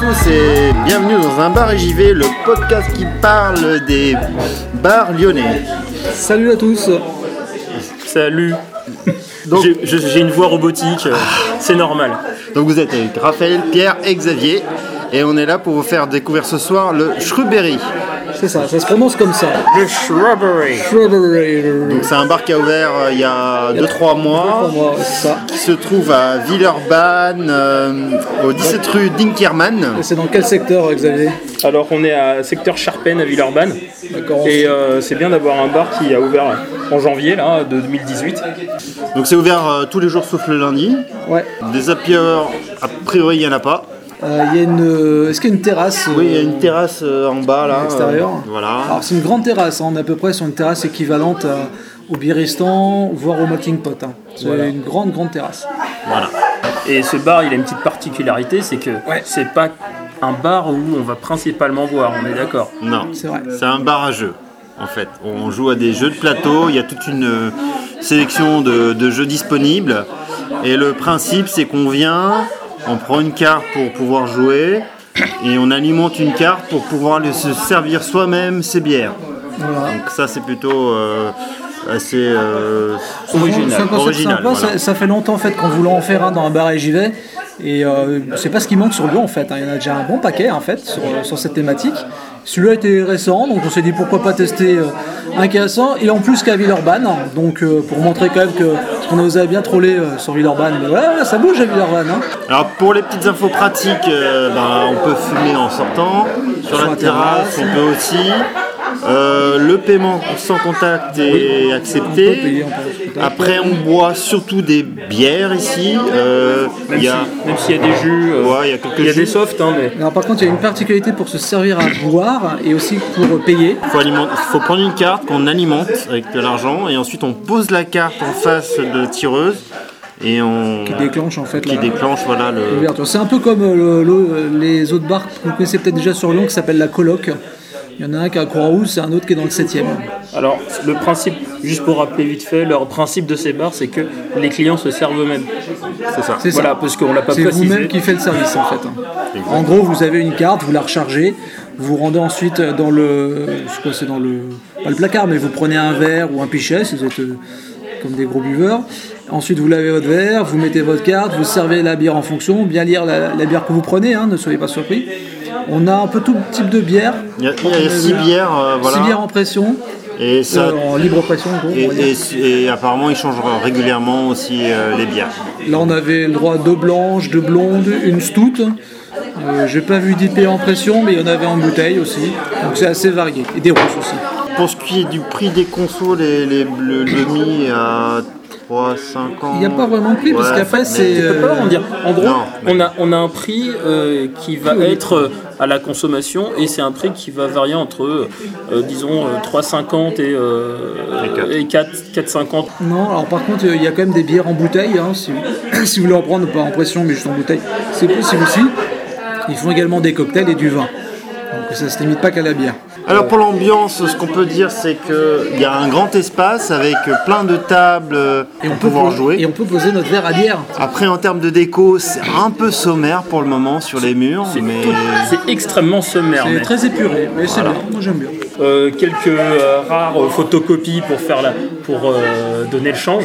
Tous et bienvenue dans un bar et j'y vais, le podcast qui parle des bars lyonnais. Salut à tous Salut Donc- J'ai- je- J'ai une voix robotique, euh, c'est normal. Donc vous êtes avec Raphaël, Pierre et Xavier et on est là pour vous faire découvrir ce soir le Shrubberry. C'est ça, ça se prononce comme ça. Le Shrubbery. Donc c'est un bar qui a ouvert euh, il y a 2-3 mois, Pour moi, c'est ça. qui se trouve à Villeurbanne, euh, au 17 rue Dinkerman. Et c'est dans quel secteur, Xavier? Alors on est à secteur Charpennes à Villeurbanne. D'accord. Et euh, c'est bien d'avoir un bar qui a ouvert en janvier là, de 2018. Donc c'est ouvert euh, tous les jours sauf le lundi. Ouais. Des happy hours, a priori il n'y en a pas. Euh, Il y a une. euh, Est-ce qu'il y a une terrasse Oui, il y a euh, une terrasse euh, en bas là. à l'extérieur. euh, voilà. Alors c'est une grande terrasse, hein. on est à peu près sur une terrasse équivalente à- au Biristan, voire au Melting Pot. hein. C'est une grande, grande terrasse. voilà. Et ce bar, il a une petite particularité, c'est que Ouais. c'est pas un bar où on va principalement boire, on est d'accord. Non, C'est vrai. c'est un bar à jeux en fait. On joue à des jeux de plateau, il y a toute une euh, sélection de, de jeux disponibles. Et le principe c'est qu'on vient, on prend une carte pour pouvoir jouer et on alimente une carte pour pouvoir le- se servir soi-même ses bières. Voilà. Donc ça c'est plutôt euh, assez euh, Original. C'est un concept original, sympa, voilà. ça, ça fait longtemps en fait qu'on voulait en faire un dans un bar et j'y vais. Et euh, c'est pas ce qui manque sur Lyon en fait. hein. Il y en a déjà un bon paquet en fait sur, sur cette thématique. Celui-là était récent, donc on s'est dit pourquoi pas tester euh, un qui est récent et en plus qu'à Villeurbanne. Donc euh, pour montrer quand même que qu'on nous avait bien trollé euh, sur Villeurbanne. Mais voilà, ça bouge à Villeurbanne. hein. Alors pour les petites infos pratiques, euh, ben, on peut fumer en sortant. Sur, la, la terrasse, terrasse. on peut aussi. Euh, le paiement sans contact est accepté. payer, on peut- Après, on boit surtout des bières ici. Euh, Même il y a, si- même s'il y a des jus, euh, Ouais, il y a quelques il y a des softs, hein, mais Alors par contre, il y a une particularité pour se servir à boire et aussi pour euh, payer. faut, aliment- faut prendre une carte qu'on alimente avec de l'argent et ensuite on pose la carte en face de tireuse et on Qui déclenche en fait qui la- déclenche voilà le. L'ouverture. C'est un peu comme euh, le- le- les autres bars que vous connaissez peut-être déjà sur Lyon qui s'appelle la Coloc. Il y en a un qui est à Croix-Rouge, c'est un autre qui est dans le 7 e Alors, le principe, juste pour rappeler vite fait, leur principe de ces bars, c'est que les clients se servent eux-mêmes. C'est ça. C'est Voilà, ça. parce qu'on l'a pas C'est vous-même qui fait le service en fait. En gros, vous avez une carte, vous la rechargez, vous vous rendez ensuite dans le. Je crois que c'est dans le. Pas le placard, mais vous prenez un verre ou un pichet si vous êtes euh, comme des gros buveurs. Ensuite, vous lavez votre verre, vous mettez votre carte, vous servez la bière en fonction, bien lire la, la bière que vous prenez, hein, ne soyez pas surpris. On a un peu tout type de bière. Il y a, il y a six bières, euh, voilà. Six bières en pression, Et ça, euh, en libre pression. Et, apparemment, ils changent régulièrement aussi euh, les bières. Là, on avait le droit à deux blanches, deux blondes, une stout. Euh, J'ai pas vu d'IP en pression, mais il y en avait en bouteille aussi. Donc c'est assez varié. Et des rousses aussi. Pour ce qui est du prix des consos, les, les- le demi à 3, 5 ans. Il n'y a pas vraiment de prix, parce qu'après, c'est. En gros, Non, mais- on, a, on a un prix euh, qui va être euh, à la consommation et c'est un prix qui va varier entre, euh, disons, euh, 3,50 et, euh, Et quatre. et 4 4,50. Non, alors par contre, il y a quand même des bières en bouteille. hein, si, vous, si vous voulez en prendre, pas en pression, mais juste en bouteille, c'est possible aussi. Ils font également des cocktails et du vin. Donc ça se limite pas qu'à la bière. Alors pour l'ambiance, ce qu'on peut dire, c'est qu'il y a un grand espace avec plein de tables euh, pour pouvoir poser- jouer. et on peut poser notre verre à bière. Après, en termes de déco, c'est un peu sommaire pour le moment sur les murs, mais C'est extrêmement sommaire. C'est mais, très épuré, mais c'est bien. Moi j'aime bien. euh, quelques euh, rares photocopies pour, faire la, pour euh, donner le change.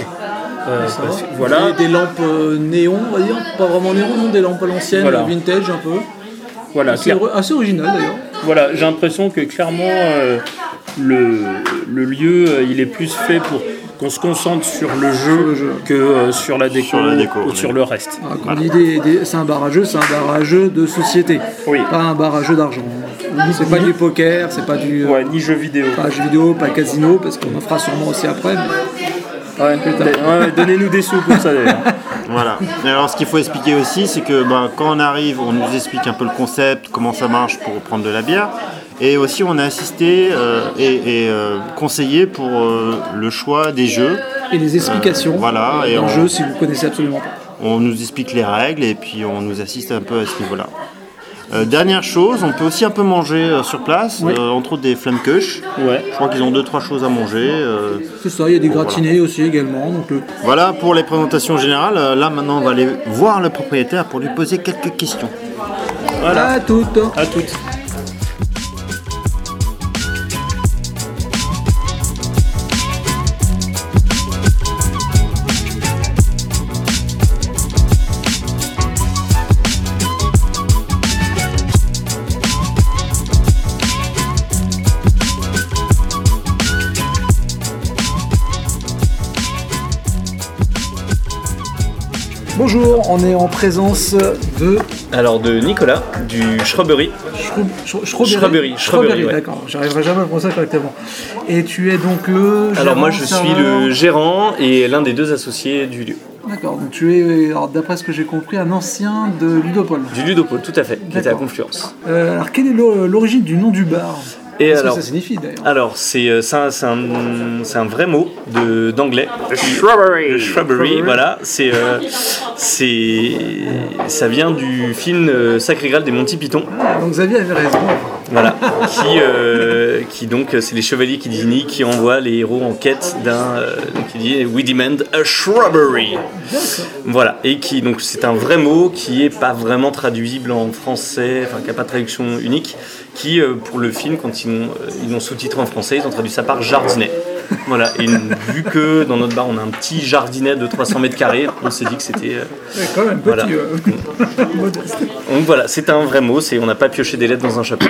Euh, parce voilà. Des, des lampes euh, néon, on va dire. Pas vraiment néon, non, des lampes à l'ancienne, Voilà. vintage un peu. Voilà, C'est clair- assez original d'ailleurs. voilà j'ai l'impression que clairement euh, le, le lieu euh, il est plus fait pour qu'on se concentre sur le jeu, que euh, sur la déco, Sur la déco, ou oui. sur le reste. Ah, des- c'est un bar à jeu, c'est un bar à jeu de société. Oui. Pas un bar à jeu d'argent. C'est pas du poker, c'est pas du. euh, Ouais, ni jeux vidéo. Pas jeu vidéo, pas casino, parce qu'on en fera sûrement aussi après. mais- Ouais, ouais, Donnez-nous des sous pour ça d'ailleurs. Voilà. Et alors, ce qu'il faut expliquer aussi, c'est que ben, quand on arrive, on nous explique un peu le concept, comment ça marche pour prendre de la bière. Et aussi, on a assisté euh, et, et, euh, conseillé pour euh, le choix des jeux. Et les explications voilà, et on- jeu si vous connaissez absolument pas. On nous explique les règles et puis on nous assiste un peu à ce niveau-là. Euh, dernière chose, on peut aussi un peu manger euh, sur place, Oui. euh, entre autres des flammekuche. Ouais. Je crois qu'ils ont deux trois choses à manger. C'est ça, il y a des gratinés aussi également. Donc, Voilà pour les présentations générales. Là maintenant, on va aller voir le propriétaire pour lui poser quelques questions. Voilà. à toutes. À toutes. On est en présence de Alors de Nicolas, du Shrubbery. Shrub- Shro- Strawberry. Strawberry, Strawberry, ouais. d'accord. J'arriverai jamais à prononcer ça correctement. Et tu es donc le. Alors moi je suis le gérant et l'un des deux associés du lieu. D'accord, donc tu es, d'après ce que j'ai compris, un ancien de Ludopole. Du Ludopole, tout à fait, qui était à. Confluence. Euh, alors, quelle est l'o- l'origine du nom du bar? Et Qu'est-ce alors, que ça signifie d'ailleurs alors c'est euh, c'est un, c'est un, c'est un vrai mot de- d'anglais. Shrubbery. Le Shrubbery, voilà, c'est euh, c'est ça vient du film euh, Sacré Graal des Monty Python. Ah, Donc Xavier avait raison. Voilà, qui, euh, qui donc, c'est les chevaliers qui désignent, qui envoient les héros en quête d'un. euh, il dit We demand a shrubbery. Voilà, et qui, donc, c'est un vrai mot qui est pas vraiment traduisible en français, enfin, qui n'a pas de traduction unique, qui, euh, pour le film, quand ils l'ont euh, ils sous-titré en français, ils ont traduit ça par jardinet. Voilà, et vu que dans notre bar on a un petit jardinet de 300 mètres carrés, on s'est dit que c'était. euh, Ouais, quand même petit. Voilà. euh, modeste. Donc voilà, c'est un vrai mot, c'est on n'a pas pioché des lettres dans un chapeau.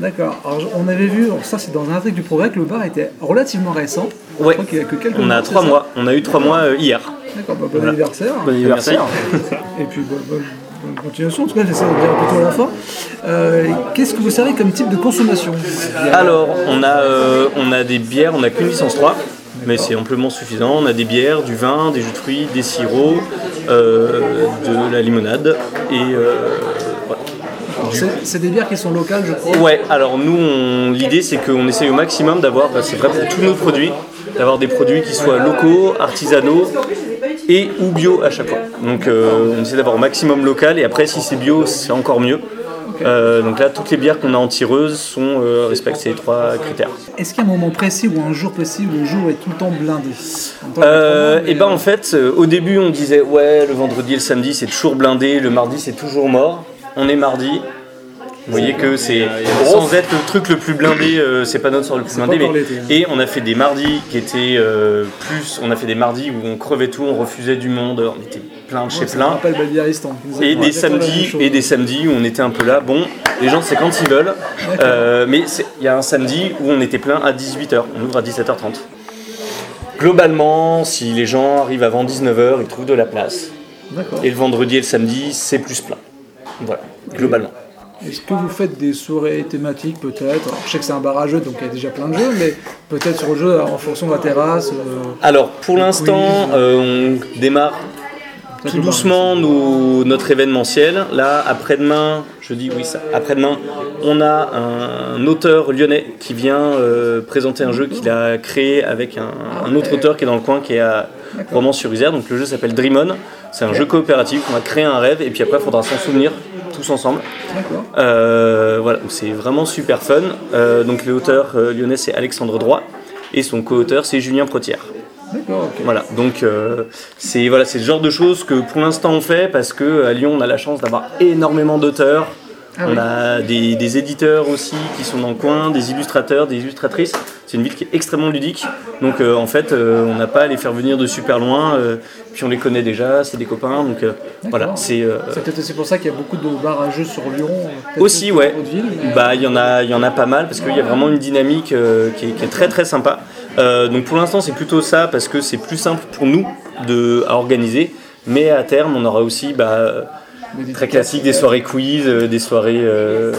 D'accord. Alors, on avait vu, ça c'est dans un article du Progrès, que le bar était relativement récent. Ouais. Je crois qu'il y a que quelques On a trois mois, on a eu trois mois euh, hier. D'accord, bah, bon Voilà. anniversaire. Bon anniversaire. Et puis bonne, bonne- bonne continuation, en tout cas j'essaie de dire plutôt à la fin. Euh, Qu'est-ce que vous savez comme type de consommation? Alors, on a, euh, on a des bières, on n'a qu'une licence 3, mais c'est amplement suffisant. On a des bières, du vin, des jus de fruits, des sirops, euh, de la limonade et. C'est des bières qui sont locales, je crois. Ouais, alors nous, l'idée c'est qu'on essaye au maximum d'avoir, bah, c'est vrai pour tous nos produits, d'avoir des produits qui soient locaux, artisanaux et ou bio à chaque fois. Donc euh, on essaie d'avoir au maximum local et après si c'est bio, c'est encore mieux. Euh, donc là, toutes les bières qu'on a en tireuse sont, euh, respectent ces trois critères. Est-ce qu'il y a un moment précis ou un jour précis où le jour est tout le temps blindé Euh, mais- et ben en fait, euh, au début on disait ouais, le vendredi et le samedi c'est toujours blindé, le mardi c'est toujours mort. On est mardi. Vous voyez que c'est sans être le truc le plus blindé, euh, c'est pas notre sort le plus blindé. mais- hein. et on a fait des mardis qui étaient euh, plus, on a fait des mardis où on crevait tout, on refusait du monde, on était plein de chez plein. a Et des samedis et des samedis où on était un peu là. Bon, les gens c'est quand ils veulent. Euh, mais il y a un samedi où on était plein à 18h. On ouvre à 17h30. Globalement, si les gens arrivent avant 19h, ils trouvent de la place. Et le vendredi et le samedi, c'est plus plein. Voilà, globalement. Est-ce que vous faites des soirées thématiques peut-être Je sais que c'est un bar à jeux, donc il y a déjà plein de jeux, mais peut-être sur le jeu en fonction de la terrasse. euh, Alors, pour l'instant, euh, on démarre tout doucement notre événementiel. Là, après-demain, je dis oui, ça, après-demain, on a un auteur lyonnais qui vient euh, présenter un jeu qu'il a créé avec un, un autre auteur qui est dans le coin, qui est à Romans-sur-Isère. Donc, le jeu s'appelle Dream On. C'est un jeu coopératif. On va créer un rêve et puis après, il faudra s'en souvenir tous ensemble. Euh, voilà, c'est vraiment super fun. Euh, donc l'auteur euh, lyonnais c'est Alexandre Droit et son co-auteur c'est Julien Protière. Voilà, donc euh, c'est voilà, c'est le genre de choses que pour l'instant on fait parce que à Lyon on a la chance d'avoir énormément d'auteurs. Ah on oui. a des, des éditeurs aussi qui sont dans le coin, des illustrateurs, des illustratrices. C'est une ville qui est extrêmement ludique. Donc euh, en fait, euh, on n'a pas à les faire venir de super loin. euh, puis on les connaît déjà, c'est des copains. Donc voilà, c'est C'est peut-être aussi pour ça qu'il y a beaucoup de bars à jeux sur Lyon. aussi, ouais. mais- Bah, il y en a, il y en a pas mal parce qu'il y a vraiment une dynamique qui, est, qui est très très sympa. Donc pour l'instant, c'est plutôt ça parce que c'est plus simple pour nous de à organiser. Mais à terme, on aura aussi bah, très classique des soirées quiz, euh, des soirées euh,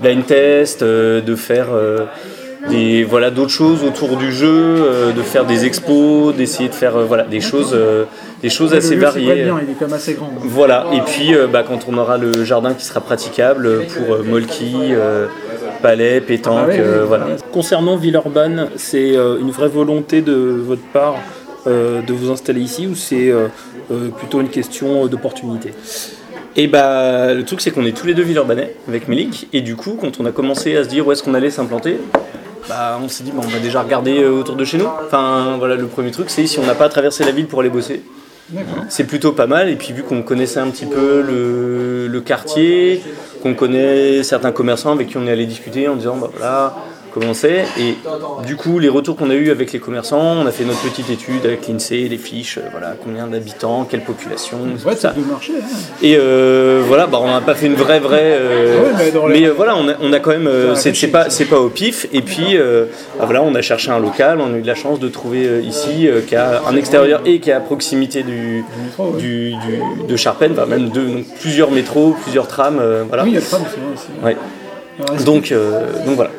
blind test, euh, de faire euh, des voilà d'autres choses autour du jeu, euh, de faire des expos, d'essayer de faire euh, voilà des choses, euh, des choses Le assez variées. très bien, il est quand même assez grand. hein. Voilà, et puis euh, bah, quand on aura le jardin qui sera praticable pour euh, Molki, euh, palais, pétanque, Ah ouais, euh, ouais, voilà. Concernant Villeurbanne, c'est euh, une vraie volonté de votre part euh, de vous installer ici ou c'est euh, euh, plutôt une question d'opportunité? Et bah le truc c'est qu'on est tous les deux Villeurbanais avec Mélic et du coup quand on a commencé à se dire où est-ce qu'on allait s'implanter, bah on s'est dit bah, on va déjà regarder euh, autour de chez nous. Enfin voilà le premier truc c'est si on n'a pas traversé la ville pour aller bosser. C'est plutôt pas mal et puis vu qu'on connaissait un petit peu le, le quartier, qu'on connaît certains commerçants avec qui on est allé discuter en disant bah voilà et du coup les retours qu'on a eu avec les commerçants, on a fait notre petite étude avec l'INSEE, les fiches, euh, voilà combien d'habitants, quelle population, tout Ouais, ça. de marché. hein. Et euh, voilà, bah, on n'a pas fait une vraie vraie. euh, Ouais, mais dans les- mais euh, voilà, on a, on a quand même. euh, c'est pas c'est pas au pif. Et puis euh, bah, voilà, on a cherché un local. On a eu de la chance de trouver euh, ici euh, qui a un extérieur et qui est à proximité du métro, ouais. du, du- de Charpennes, bah, même deux, donc plusieurs métros, plusieurs trams, euh, voilà. Oui, il y a le tram, c'est vrai aussi. Est-ce Donc euh, donc voilà.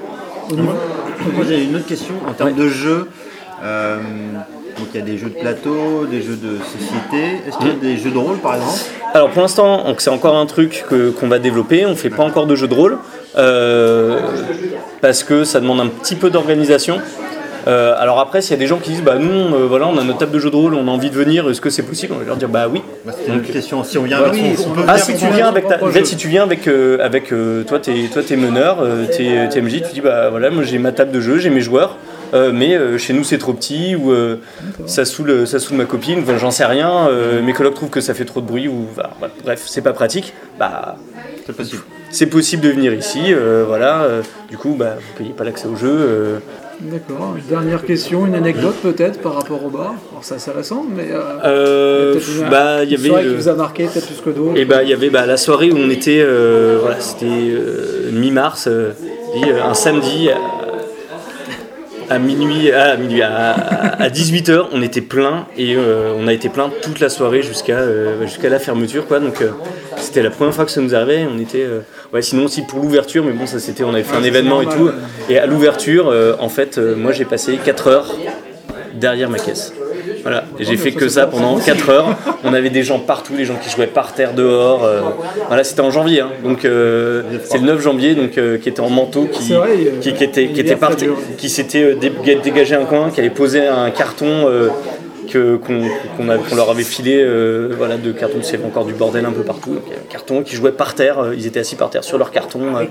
Moi j'ai une autre question en termes de jeux. euh, donc il y a des jeux de plateau, des jeux de société. Est-ce qu'il y a des jeux de rôle par exemple? Alors pour l'instant, c'est encore un truc que- qu'on va développer. On fait pas encore de jeu de rôle euh, parce que ça demande un petit peu d'organisation. Euh, alors après, s'il y a des gens qui disent bah nous, euh, voilà, on a notre table de jeu de rôle, on a envie de venir, est-ce que c'est possible? On va leur dire bah oui. Bah, C'était une question. Si on vient Bah avec oui, son- on on peut peut Ah si tu viens avec ta, en fait, si tu viens avec euh, avec toi t'es toi t'es meneur, t'es t'es MJ, tu dis bah voilà, moi j'ai ma table de jeu, j'ai mes joueurs. euh, mais euh, chez nous c'est trop petit ou euh, ça saoule ça saoule ma copine enfin, j'en sais rien mes colocs trouvent que ça fait trop de bruit ou voilà, bref c'est pas pratique bah C'est possible. c'est possible de venir ici, voilà. du coup, bah, vous payez pas l'accès au jeu. Euh. D'accord. Une Dernière question, une anecdote peut-être par rapport au bar. Alors c'est assez récent, mais euh, Euh, peut-être une- bah, il y une avait. soirée qui le- vous a marqué peut-être plus que d'autres. Et bah, il y avait bah, la soirée où on était, euh, voilà, c'était euh, mi-mars, euh, euh, un samedi à, à minuit, à, minuit, à, 18h, on était plein et euh, on a été plein toute la soirée jusqu'à euh, jusqu'à la fermeture, quoi. Donc euh, c'était la première fois que ça nous arrivait. On était, euh, ouais, sinon aussi pour l'ouverture, mais bon, ça c'était, on avait fait un événement et tout. Et à l'ouverture, euh, en fait, euh, moi j'ai passé 4 heures derrière ma caisse. Voilà, et j'ai fait que ça pendant 4 heures. On avait des gens partout, des gens qui jouaient par terre dehors. euh, voilà, c'était en janvier, hein. donc euh, c'est le 9 janvier, donc euh, qui était en manteau, qui, était, qui parti, qui s'était dé- dégagé un coin, qui avait posé un carton qu'on leur avait filé, euh, voilà, de carton. Avait encore du bordel un peu partout. Donc, il y avait un carton qui jouait par terre. euh, ils étaient assis par terre sur leur carton. euh.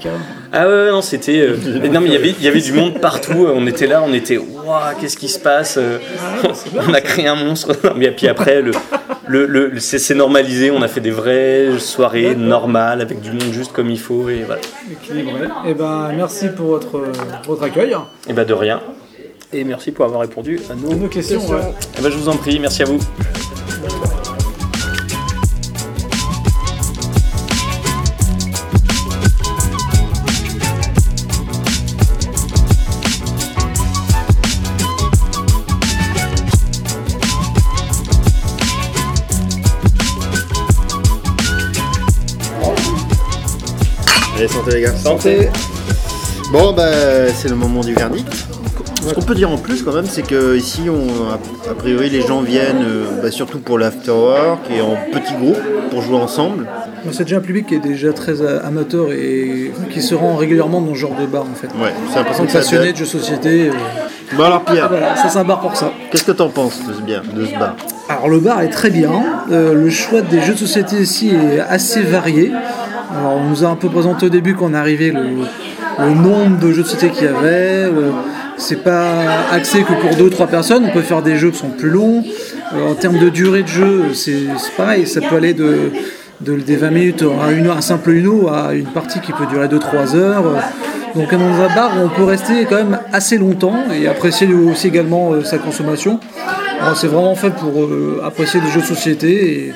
Ah ouais, non, c'était. mais non, mais il y avait, il y avait du monde partout. On était là, on était. Waouh, qu'est-ce qui se passe euh, On a créé un monstre. Mais puis après, le, le, le- c'est c'est normalisé. On a fait des vraies soirées normales avec du monde juste comme il faut. Et voilà. Équilibré. Et ben merci pour votre, votre accueil. Et bah de rien. Et merci pour avoir répondu à nos Nos questions. ouais. Et bah je vous en prie. Merci à vous. Allez, santé les gars. Santé. Bon, bah, c'est le moment du verdict. Ce qu'on peut dire en plus, quand même, c'est que ici, on, a, priori, les gens viennent euh, bah, surtout pour l'afterwork et en petits groupes pour jouer ensemble. C'est déjà un public qui est déjà très euh, amateur et qui se rend régulièrement dans ce genre de bar en fait. Ouais, c'est ça passionné de jeux de société. euh, Bon, alors, Pierre, Voilà, ça c'est un bar pour ça. qu'est-ce que t'en penses de ce, bien, de ce bar? Alors le bar est très bien. Euh, le choix des jeux de société ici est assez varié. Alors on nous a un peu présenté au début quand on est arrivé le, le nombre de jeux de société qu'il y avait. Euh, c'est pas axé que pour deux ou trois personnes. On peut faire des jeux qui sont plus longs. Euh, en termes de durée de jeu, c'est pareil. Ça peut aller de, de- des 20 minutes à une, un simple Uno à une partie qui peut durer 2-3 heures. Donc dans un bar on peut rester quand même assez longtemps et apprécier aussi également euh, sa consommation. Alors, C'est vraiment fait pour euh, apprécier des jeux de société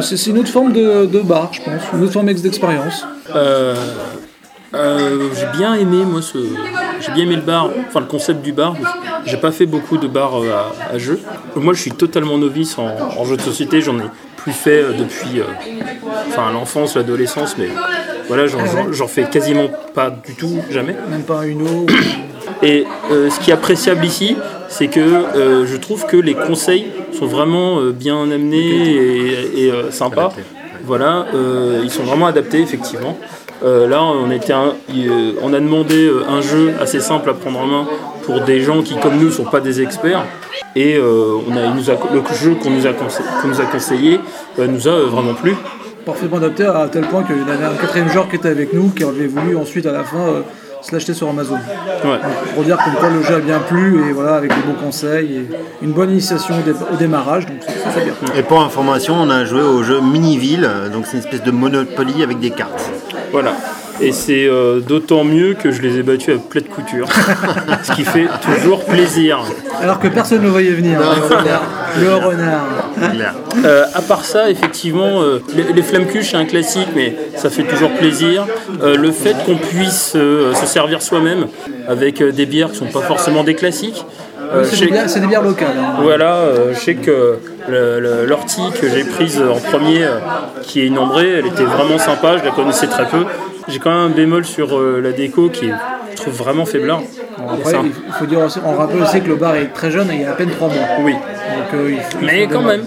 c'est une autre forme de, bar, je pense, une autre forme d'expérience. Euh, euh, j'ai bien aimé moi ce, j'ai bien aimé le bar, enfin le concept du bar. J'ai pas fait beaucoup de bars euh, à, à jeux. Moi je suis totalement novice en, en jeux de société. J'en ai plus fait euh, depuis, euh, enfin l'enfance, l'adolescence, mais voilà j'en, j'en- fais quasiment pas du tout, jamais. Même pas un Uno. Et euh, ce qui est appréciable ici, c'est que euh, je trouve que les conseils sont vraiment euh, bien amenés et, et, euh, sympas. Voilà, euh, ils sont vraiment adaptés effectivement. Euh, là, on, a demandé euh, un jeu assez simple à prendre en main pour des gens qui, comme nous, ne sont pas des experts. Et euh, le jeu qu'on nous a, conseillé nous a vraiment plu. Parfaitement adapté à tel point qu'il y avait un quatrième joueur qui était avec nous qui avait voulu ensuite à la fin se l'acheter sur Amazon. Ouais. Pour dire comme quoi le jeu a bien plu et voilà avec des bons conseils et une bonne initiation au, dé- au démarrage, donc ça, ça fait bien. Et pour information, on a joué au jeu Miniville, donc c'est une espèce de Monopoly avec des cartes. Voilà. Et c'est euh, d'autant mieux que je les ai battus à plat de couture. Ce qui fait toujours plaisir. Alors que personne ne voyait venir. hein, le renard. Le renard. Euh, à part ça, effectivement, euh, les, les flammes cuches, c'est un classique, mais ça fait toujours plaisir. Euh, le fait qu'on puisse euh, se servir soi-même avec des bières qui sont pas forcément des classiques. C'est des, bières- locales. hein. Voilà, je sais que l'ortie que j'ai prise en premier, qui est une ambrée, elle était vraiment sympa, je la connaissais très peu. J'ai quand même un bémol sur la déco qui est, je trouve vraiment faiblard. Après, C'est un- il faut dire aussi, on rappelle aussi que le bar est très jeune et il y a à peine 3 mois. Oui, Mais quand même.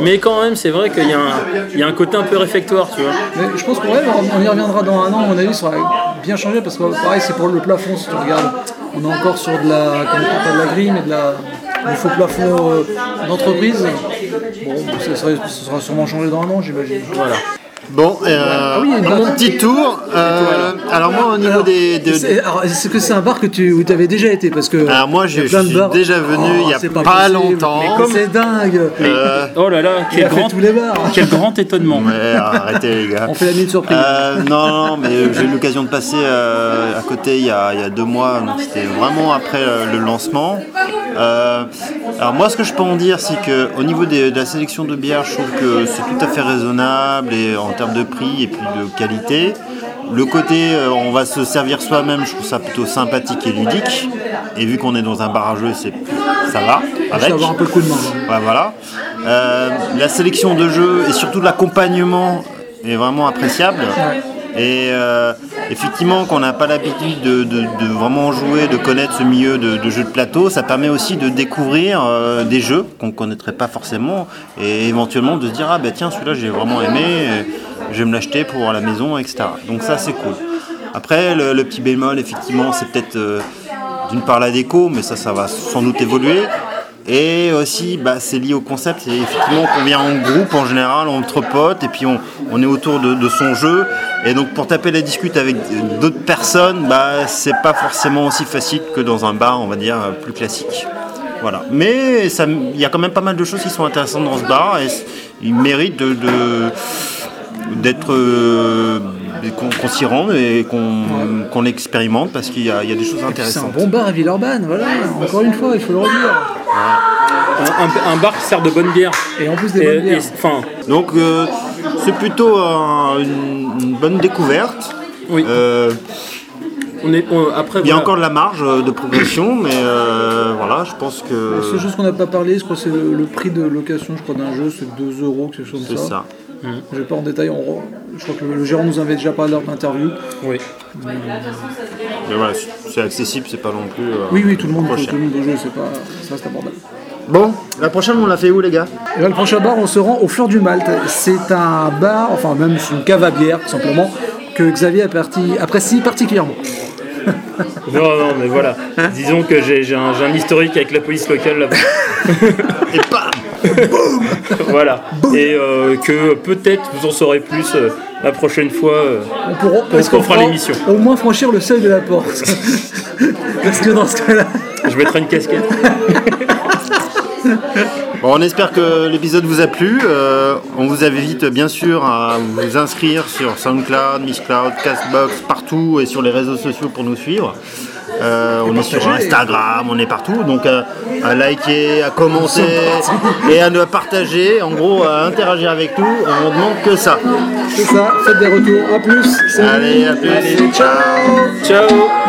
Mais quand même, c'est vrai qu'il y, a un- il y a un côté un peu réfectoire, tu vois. Mais je pense qu'on on y reviendra dans un an, à mon avis, ça aura bien changé parce que pareil, c'est pour le plafond. Si tu regardes, on est encore sur de la, de la grille, mais de la, du faux plafond euh, d'entreprise. Bon, ça, serait- ça sera sûrement changé dans un an, j'imagine. Voilà. Bon, euh, oui, mon date. petit tour. euh, alors moi, au niveau Alors, des... de- c'est- alors, Est-ce que c'est un bar que tu, où tu avais déjà été? Parce que Alors moi, il y a je suis bars. déjà venu il y a pas longtemps. Mais comme c'est dingue. Euh, Oh là là, quel grand, tous les bars. quel grand étonnement. ouais, arrêtez les gars. On fait la nuit de surprise. Euh, non, non, mais j'ai eu l'occasion de passer euh, à côté il y, a, il y a deux mois, donc c'était vraiment après euh, le lancement. Euh, alors moi, ce que je peux en dire, c'est que au niveau des- de la sélection de bières, je trouve que c'est tout à fait raisonnable et en termes de prix et puis de qualité. Le côté, euh, on va se servir soi-même, je trouve ça plutôt sympathique et ludique. Et vu qu'on est dans un bar à jeu, c'est ça va avec. vais avoir un peu le coup de main. hein. Ouais, voilà. Euh, la sélection de jeux et surtout l'accompagnement est vraiment appréciable. Et euh, effectivement, quand on n'a pas l'habitude de, de- de vraiment jouer, de connaître ce milieu de, de jeux de plateau, ça permet aussi de découvrir euh, des jeux qu'on ne connaîtrait pas forcément et éventuellement de se dire ah ben tiens celui-là j'ai vraiment aimé, je vais me l'acheter pour la maison, etc. Donc ça c'est cool. Après le, petit bémol effectivement c'est peut-être euh, d'une part la déco, mais ça ça va sans doute évoluer. Et aussi, bah, c'est lié au concept, effectivement qu'on vient en groupe en général, entre potes, et puis on, on est autour de, son jeu. Et donc pour taper la discute avec d'autres personnes, bah, c'est pas forcément aussi facile que dans un bar, on va dire, plus classique. Voilà. Mais il y a quand même pas mal de choses qui sont intéressantes dans ce bar, et il mérite de- d'être euh, qu'on, s'y rende et qu'on, qu'on l'expérimente parce qu'il y a, il y a des choses C'est un intéressantes. bon bar à Villeurbanne, voilà. Encore une fois, il faut le redire. Un, un- un bar qui sert de bonne bière. Et en plus des Et- bonnes et- bières. Enfin, Donc euh, c'est plutôt un- une, une bonne découverte. oui. Euh, On est, on- après, il y a voilà. encore de la marge de progression, mais euh, voilà, je pense La seule que chose qu'on n'a pas parlé, je crois que c'est le, le prix de location je crois, d'un jeu, c'est 2 euros, quelque chose c'est comme ça. ça. Je vais pas en détail, on- je crois que le, le gérant nous avait déjà parlé lors de l'interview. Oui. Mais voilà, c'est accessible, c'est pas non plus. euh, Oui, oui, tout le monde peut, tout le monde jouer, c'est pas, ça reste abordable. Bon, la prochaine, on l'a fait où, les gars? Et là, le prochain bar, on se rend au Fleur du Malte. C'est un bar, enfin même c'est une cave à bière, tout simplement, que Xavier apprécie particulièrement. Non, non, mais voilà. Disons que j'ai un, historique avec la police locale là-bas. Et bam voilà. Et euh, que peut-être vous en saurez plus euh, la prochaine fois. euh. On pourra Parce qu'on on fera l'émission. Au moins franchir le seuil de la porte. Parce que dans ce cas-là, Je mettrai une casquette. Bon, on espère que l'épisode vous a plu. Euh, on vous invite bien sûr à vous inscrire sur SoundCloud, Mixcloud, Castbox, partout et sur les réseaux sociaux pour nous suivre. Euh, on est sur. Instagram, on est partout. Donc à liker, à commenter et à nous partager. En gros, à interagir avec nous. On demande que ça. c'est ça, faites des retours. À plus. Salut. Allez, à plus. Allez, ciao. Ciao